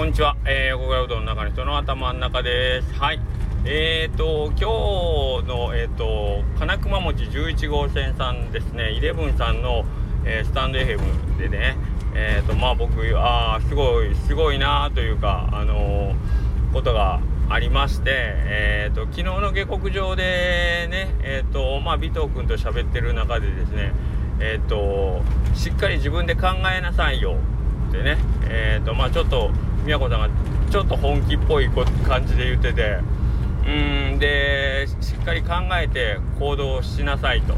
こんにちは。えー、横倉うどんの中の人の頭の中です。はい。えーと、今日の、えーと、金熊餅11号線さんですね、イレブンさんの、えー、スタンド FM でね、えーと、まあ僕、ああ、すごい、すごいなというか、あのー、ことがありまして、えーと、昨日の下克上でね、えーと、まあ、尾藤君と喋ってる中でですね、えーと、しっかり自分で考えなさいよってね、えーとまあ、ちょっと宮子さんがちょっと本気っぽい感じで言っててうんでしっかり考えて行動しなさいと。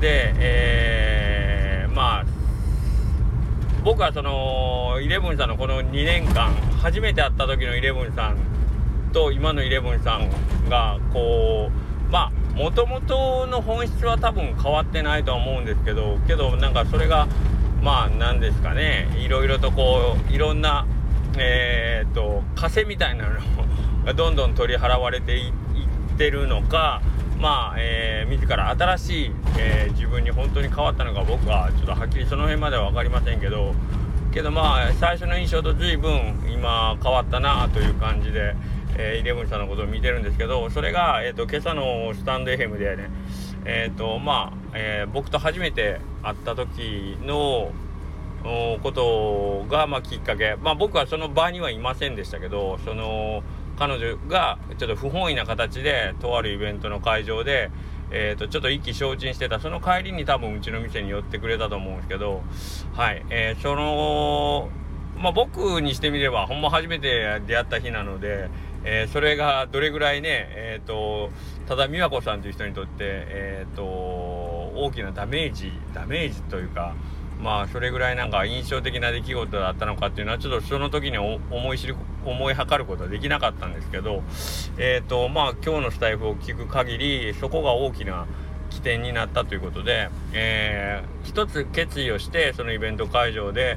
で、えー、まあ僕はそのイレブンさんのこの2年間初めて会った時のイレブンさんと今のイレブンさんがこうまあもともとの本質は多分変わってないとは思うんですけどけどなんかそれがまあ何ですかね。いろいろとこういろんなえー、と枷みたいなのがどんどん取り払われていってるのかまあ、えー、自ら新しい、えー、自分に本当に変わったのか僕はちょっとはっきりその辺までは分かりませんけどけどまあ最初の印象と随分今変わったなという感じで、えー、イレブンさんのことを見てるんですけどそれが、えーと、今朝のスタンド FM でねえ、とまあ、えー、僕と初めて会った時のことが、まあ、きっかけ、まあ、僕はその場にはいませんでしたけどその彼女がちょっと不本意な形でとあるイベントの会場で、えーと、ちょっと意気消沈してた。その帰りに多分うちの店に寄ってくれたと思うんですけどはい、えー、そのまあ、僕にしてみればほんま初めて出会った日なので、えー、それがどれぐらいね、えーと、ただ美和子さんという人にとって、えーと大きなダメージダメージというかまあそれぐらいなんか印象的な出来事だったのかっていうのはちょっとその時に思い知る思いはることはできなかったんですけどえっ、ー、とまあ今日のスタイフを聞く限りそこが大きな起点になったということで、えー、一つ決意をしてそのイベント会場で、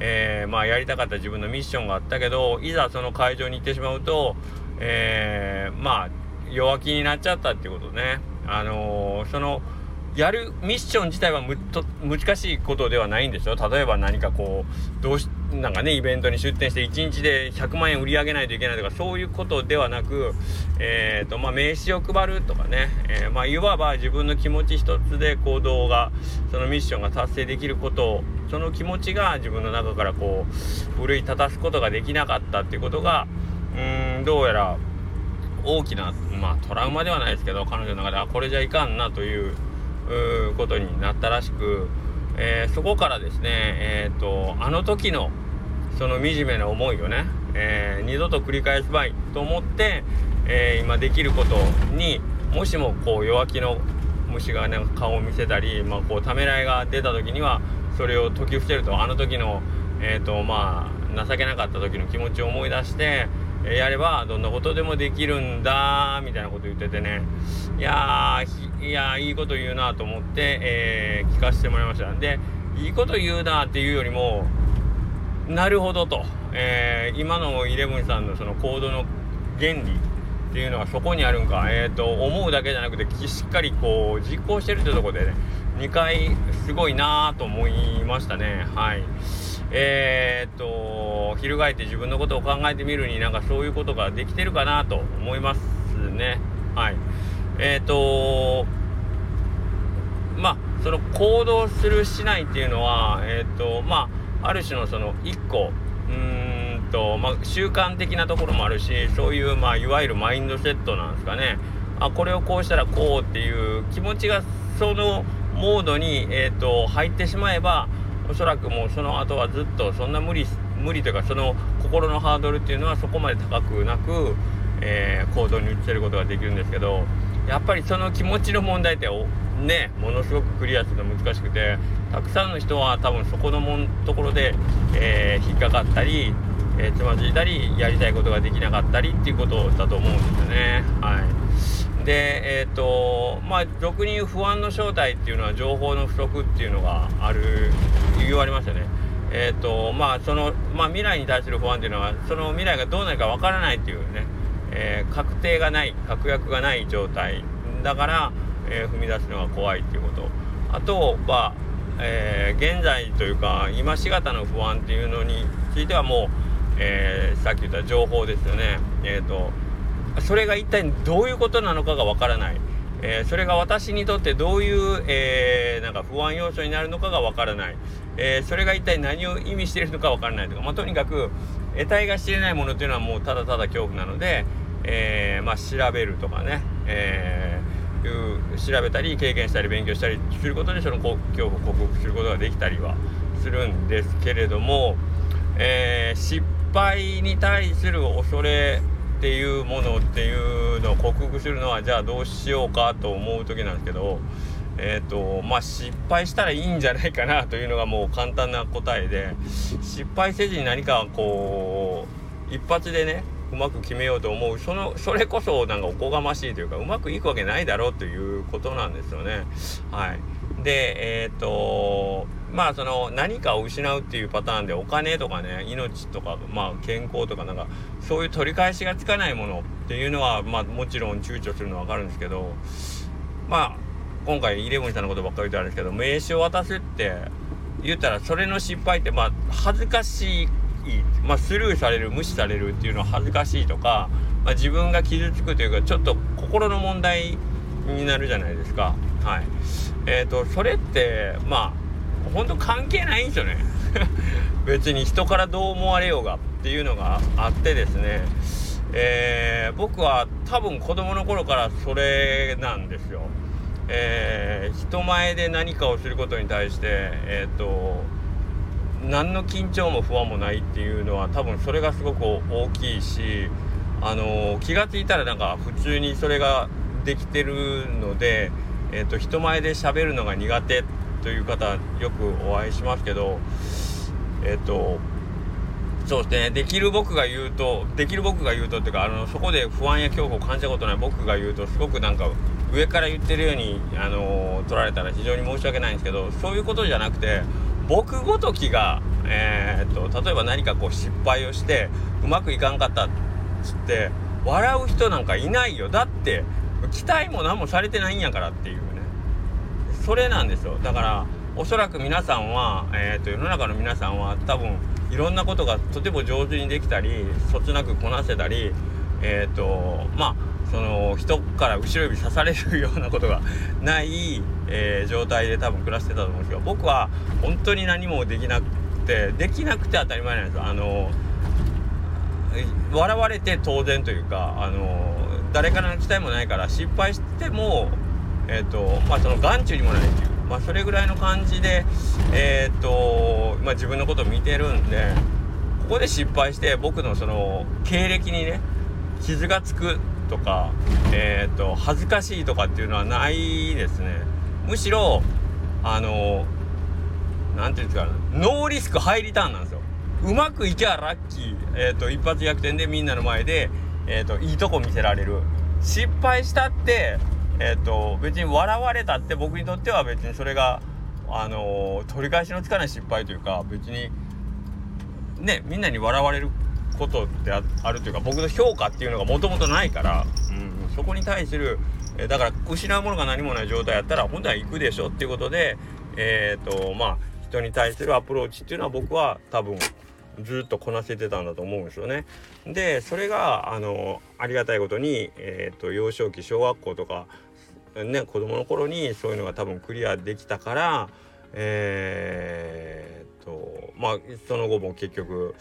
えー、まあやりたかった自分のミッションがあったけどいざその会場に行ってしまうと、えー、まあ弱気になっちゃったっていうことね。あの、そのやるミッション自体はむと難しいことではないんですよ。例えば何かこうどうしなんかねイベントに出店して1日で100万円売り上げないといけないとかそういうことではなく、えーとまあ、名刺を配るとかね、えー、まあ、いわば自分の気持ち一つで行動がそのミッションが達成できることその気持ちが自分の中からこう奮い立たすことができなかったっていうことがうーんどうやら大きな、まあ、トラウマではないですけど彼女の中であこれじゃいかんなということになったらしく、えー、そこからですね、えーと、あの時のその惨めな思いをね、えー、二度と繰り返すまいと思って、えー、今できることにもしもこう弱気の虫がね顔を見せたり、まあ、こうためらいが出た時にはそれを解き伏せるとあの時の、えーとまあ、情けなかった時の気持ちを思い出して、やればどんなことでもできるんだみたいなこと言っててね。いやいやいいこと言うなと思って、えー、聞かせてもらいました。でいいこと言うなっていうよりもなるほどと、えー、今のイレブンさんのその行動の原理っていうのはそこにあるんか、えーと、思うだけじゃなくてしっかりこう実行してるってとこでね2回すごいなと思いましたね。はい。えー、っと翻って自分のことを考えてみるになんかそういうことができてるかなと思いますね。はい。えー、っとまあその行動するしないっていうのはえー、とまあある種のその1個うんとまあ習慣的なところもあるしそういうまあいわゆるマインドセットなんですかね。あこれをこうしたらこうっていう気持ちがそのモードに、えーと入ってしまえばおそらくもうその後はずっとそんな無理して無理というかその心のハードルっていうのはそこまで高くなく、えー、行動に移せることができるんですけどやっぱりその気持ちの問題ってねものすごくクリアするの難しくてたくさんの人は多分そこのもんところで、えー、引っかかったり、えー、つまずいたりやりたいことができなかったりっていうことだと思うんですよね。はいでえっ、ー、とまあ俗に言う不安の正体っていうのは情報の不足っていうのがある言われましたね。え、ー、とまあその、まあ、未来に対する不安っていうのはその未来がどうなるかわからないっていうね、えー、確定がない確約がない状態だから、え踏み出すのが怖いっていうことあとは、え現在というか今しがたの不安っていうのについてはもうえ、さっき言った情報ですよね。えーと、それが一体どういうことなのかがわからない。え、それが私にとってどういう、え、なんか不安要素になるのかがわからない、えー、それが一体何を意味しているのかわからないとか、まあ、とにかく得体が知れないものっていうのはもうただただ恐怖なので、えまあ、調べるとかね、えいう調べたり経験したり勉強したりすることでその恐怖を克服することができたりはするんですけれども、え失敗に対する恐れっていうものっていうのを克服するのはじゃあどうしようかと思う時なんですけどえっ、ー、とまあ失敗したらいいんじゃないかなというのがもう簡単な答えで失敗せずに何かこう一発でねうまく決めようと思うそのそれこそなんかおこがましいというかうまくいくわけないだろうということなんですよね。はい、でえっ、ー、とまあその何かを失うっていうパターンでお金とかね命とかまあ健康とかなんかそういう取り返しがつかないものっていうのはまあもちろん躊躇するのは分かるんですけどまあ今回イレブンさんのことばっかり言ってあるんですけど名刺を渡すって言ったらそれの失敗ってまあ恥ずかしい、まあ、スルーされる無視されるっていうのは恥ずかしいとか、まあ、自分が傷つくというかちょっと心の問題になるじゃないですか。はい。えっ、ー、とそれってまあ本当関係ないんですよね 別に人からどう思われようがっていうのがあってですねえー、僕は多分子供の頃からそれなんですよ。えー、人前で何かをすることに対して、えーと、何の緊張も不安もないっていうのは多分それがすごく大きいし、あのー、気が付いたらなんか普通にそれができてるので、えーと、人前で喋るのが苦手という方よくお会いしますけどえっ、ー、とそうですねできる僕が言うとできる僕が言うとっていうかあのそこで不安や恐怖を感じたことない僕が言うとすごくなんか上から言ってるように、あの取られたら非常に申し訳ないんですけどそういうことじゃなくて僕ごときが、えー、っと例えば何かこう失敗をしてうまくいかんかったっつって笑う人なんかいないよ。だって期待も何もされてないんやからっていうね。それなんですよ。だからおそらく皆さんは、えーと、世の中の皆さんは多分いろんなことがとても上手にできたりそつなくこなせたりえっ、とまあその人から後ろ指刺されるようなことがない、えー、状態で多分暮らしてたと思うんですけど僕は本当に何もできなくてできなくて当たり前なんです。あの笑われて当然というかあの誰からの期待もないから失敗してもえっ、ー、とまあその眼中にもないっていうまあそれぐらいの感じでえっ、ー、とまあ自分のことを見てるんでここで失敗して僕のその経歴にね傷がつくとかえっ、ー、と恥ずかしいとかっていうのはないですね。むしろあの何て言うんですかノーリスクハイリターンなんですよ。うまくいきゃラッキー、えーと、一発逆転でみんなの前で、えーといいとこ見せられる。失敗したってえっ、ー、と別に笑われたって僕にとっては別にそれがあのー、取り返しのつかない失敗というか別にねみんなに笑われることってあるというか僕の評価っていうのがもともとないから、うん、そこに対する、えー、だから失うものが何もない状態やったら本当は行くでしょっていうことでえっ、とまあ人に対するアプローチっていうのは僕は多分ずっとこなせてたんだと思うんですよね。でそれがあのありがたいことに、えーと、幼少期小学校とかね子供の頃にそういうのが多分クリアできたからえー、とまあその後も結局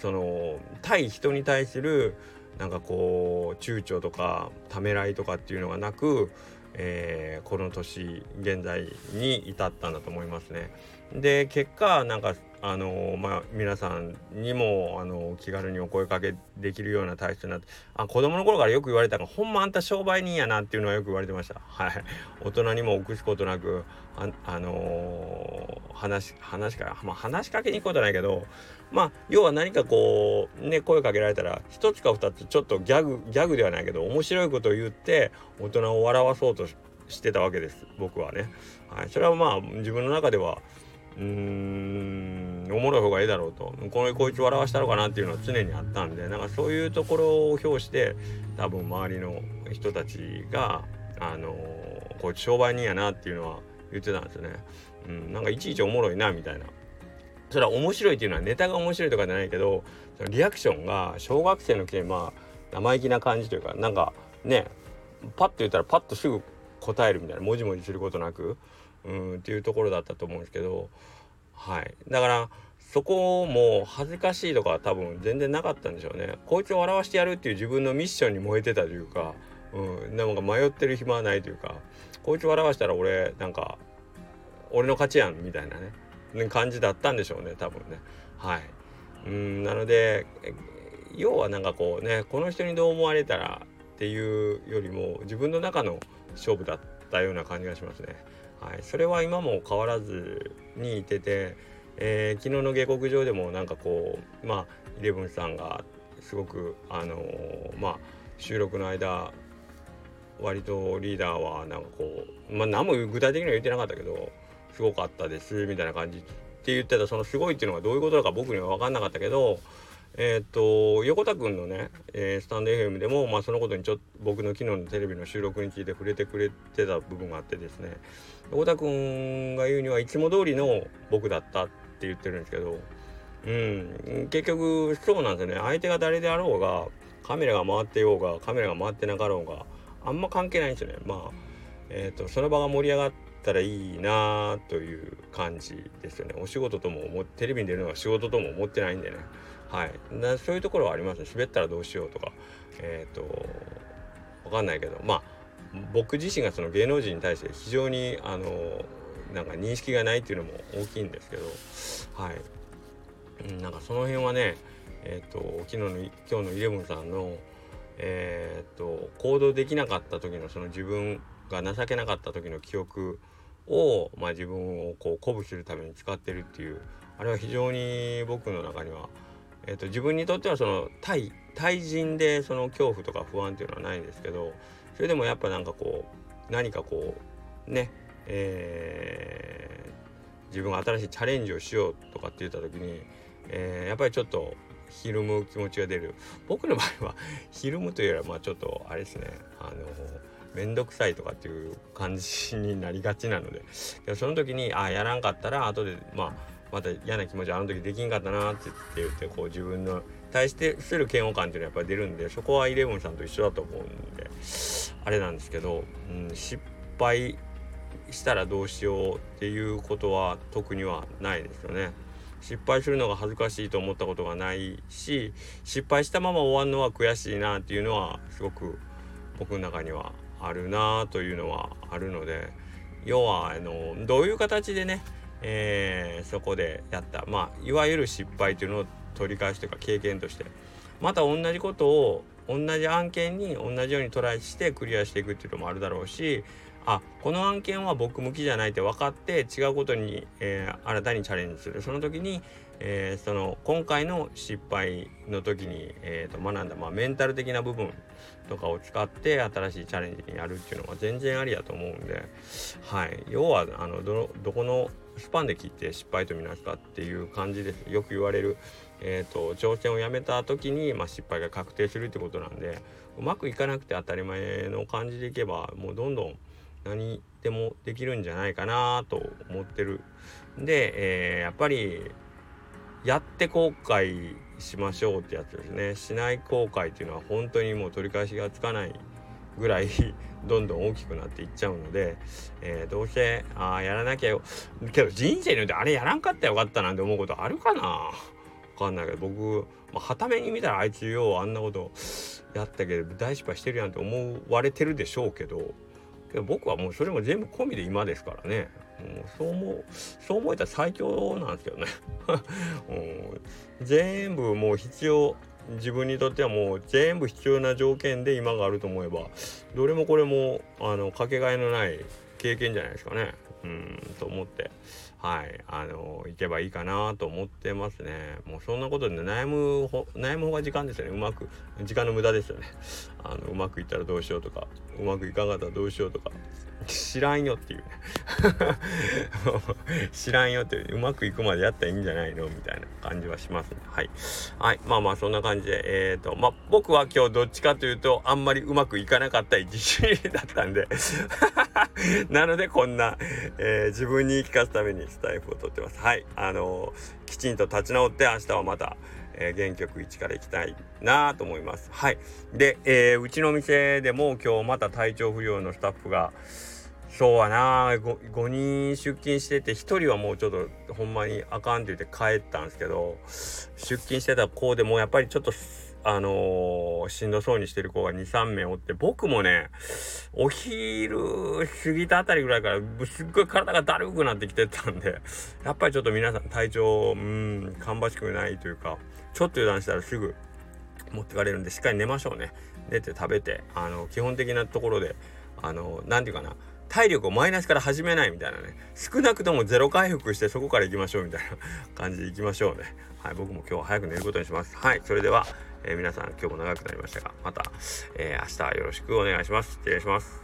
その対人に対するなんかこう躊躇とかためらいとかっていうのがなく、えー、この年現在に至ったんだと思いますね。で結果なんかあのまあ皆さんにもあの気軽にお声かけできるような体質になってあ子供の頃からよく言われたがほんまあんた商売人やなっていうのはよく言われてましたはい大人にも臆すことなくあ、あの、話話しかまあ話しかけに行くことはないけどまあ要は何かこうね声かけられたら一つか二つちょっとギャグギャグではないけど面白いことを言って大人を笑わそうとしてたわけです。僕はね、はい、それはまあ自分の中ではうーんおもろい方がいいだろうと。このこいつ笑わしたのかなっていうのは常にあったんでなんかそういうところを表して多分周りの人たちがあの、こいつ商売人やなっていうのは言ってたんですよね。うん、なんかいちいちおもろいなみたいな。それは面白いっていうのはネタが面白いとかじゃないけどそのリアクションが小学生のくせにまあ生意気な感じというかなんかねパッと言ったらパッとすぐ答えるみたいなもじもじすることなくうんっていうところだったと思うんですけどはい。だからそこも恥ずかしいとか多分全然なかったんでしょうね。こいつを笑わしてやるっていう自分のミッションに燃えてたというか、うん、なんか迷ってる暇はないというかこいつ笑わしたら俺なんか俺の勝ちやんみたいなね。感じだったんでしょうね多分ね。はい。うんなので要はなんかこうねこの人にどう思われたらっていうよりも自分の中の勝負だったような感じがしますね。はい、それは今も変わらずにいてて、えー、昨日の下克上でもなんかこうまあイレブンさんがすごくあのー、まあ収録の間割とリーダーはなんかこうまあ何も具体的には言ってなかったけどすごかったですみたいな感じって言ってたそのすごいっていうのがどういうことだか僕には分かんなかったけどえー、っと横田君のね、えー、スタンド FM でも、まあ、そのことにちょっと僕の昨日のテレビの収録について触れてくれてた部分があってですね横田君が言うにはいつも通りの僕だったって言ってるんですけどうん結局そうなんですよね。相手が誰であろうがカメラが回ってようがカメラが回ってなかろうがあんま関係ないんですよね。まあえーと、とその場が盛り上がったらいいなという感じですよね。お仕事ともテレビに出るのは仕事とも思ってないんでね。はい。なそういうところはありますね。滑ったらどうしようとか。えっ、ー、と分かんないけど。まあ僕自身がその芸能人に対して非常にあのなんか認識がないっていうのも大きいんですけど。はい、なんかその辺はねえっ、ー、と昨日の今日のイレブンさんのえっ、と行動できなかった時のその自分が情けなかった時の記憶を、まあ、自分をこう鼓舞するために使ってるっていうあれは非常に僕の中にはえーと、自分にとってはその対対人でその恐怖とか不安っていうのはないんですけどそれでもやっぱなんかこう何かこうねえー、自分が新しいチャレンジをしようとかって言った時に、えー、やっぱりちょっとひるむ気持ちが出る。僕の場合はひるむというよりはまあちょっとあれですねあの面倒くさいとかっていう感じになりがちなのででその時にあやらんかったら後でまあまた嫌な気持ちあの時できんかったなって言ってこう自分の対してする嫌悪感っていうのはやっぱり出るんでそこはイレブンさんと一緒だと思うんであれなんですけど、うん、失敗したらどうしようっていうことは特にはないですよね。失敗するのが恥ずかしいと思ったことがないし失敗したまま終わるのは悔しいなっていうのはすごく僕の中にはあるなというのはあるので要はあのどういう形でねえー、そこでやったまあいわゆる失敗というのを取り返しというか経験としてまた同じことを同じ案件に同じようにトライしてクリアしていくっていうのもあるだろうしあこの案件は僕向きじゃないって分かって違うことに、えー、新たにチャレンジする。その時に、えー、その今回の失敗の時に、えー、と学んだ、まあ、メンタル的な部分とかを使って新しいチャレンジにやるっていうのは全然ありやと思うんで、はい、要はあのどこのスパンで切って失敗とみなすかっていう感じです。よく言われる、えーと、挑戦をやめた時に、まあ、失敗が確定するってことなんでうまくいかなくて当たり前の感じでいけばもうどんどん何でもできるんじゃないかなと思ってる。で、えー、やっぱりやって後悔しましょうってやつですね。しない後悔っていうのは本当にもう取り返しがつかないぐらい どんどん大きくなっていっちゃうので、えー、どうせあやらなきゃよ。けど人生によってあれやらんかったらよかったなんて思うことあるかな？わかんないけど僕はた、めに見たらあいつようあんなことやったけど大失敗してるやんって思われてるでしょうけどけど僕はもうそれも全部込みで今ですからね。もうそう思うそう思えたら最強なんですけどね、全部もう必要自分にとってはもう全部必要な条件で今があると思えばどれもこれもあのかけがえのない経験じゃないですかね。うんと思って。はい。あの行けばいいかなと思ってますね。もうそんなことで悩む悩む方が時間ですよね。うまく時間の無駄ですよね。あのうまくいったらどうしようとかうまくいかなかったらどうしようとか。知らんよっていうね。知らんよっていう。まくいくまでやったらいいんじゃないのみたいな感じはしますね。はい。はい。まあまあそんな感じでえっ、ー、とまあ僕は今日どっちかというとあんまりうまくいかなかった一日だったんで。なのでこんな、えー、自分に言い聞かすためにスタイフを撮ってますはいあのー、きちんと立ち直って明日はまたえー、原曲1からいきたいなと思います。はい。で、えー、うちの店でも今日また体調不良のスタッフがそうはな 5, 5人出勤してて1人はもうちょっとほんまにあかんって言って帰ったんですけど出勤してた子でもやっぱりちょっとあのー、しんどそうにしてる子が23名おって僕もねお昼過ぎたあたりぐらいからすっごい体がだるくなってきてたんでやっぱりちょっと皆さん体調うん芳しくないというかちょっと油断したらすぐ持ってかれるんでしっかり寝ましょうね。寝て食べてあの基本的なところであの何て言うかな体力をマイナスから始めないみたいなね。少なくともゼロ回復してそこから行きましょうみたいな感じで行きましょうね。はい僕も今日は早く寝ることにします。はいそれでは、えー、皆さん今日も長くなりましたがまた、えー、明日よろしくお願いします。失礼します。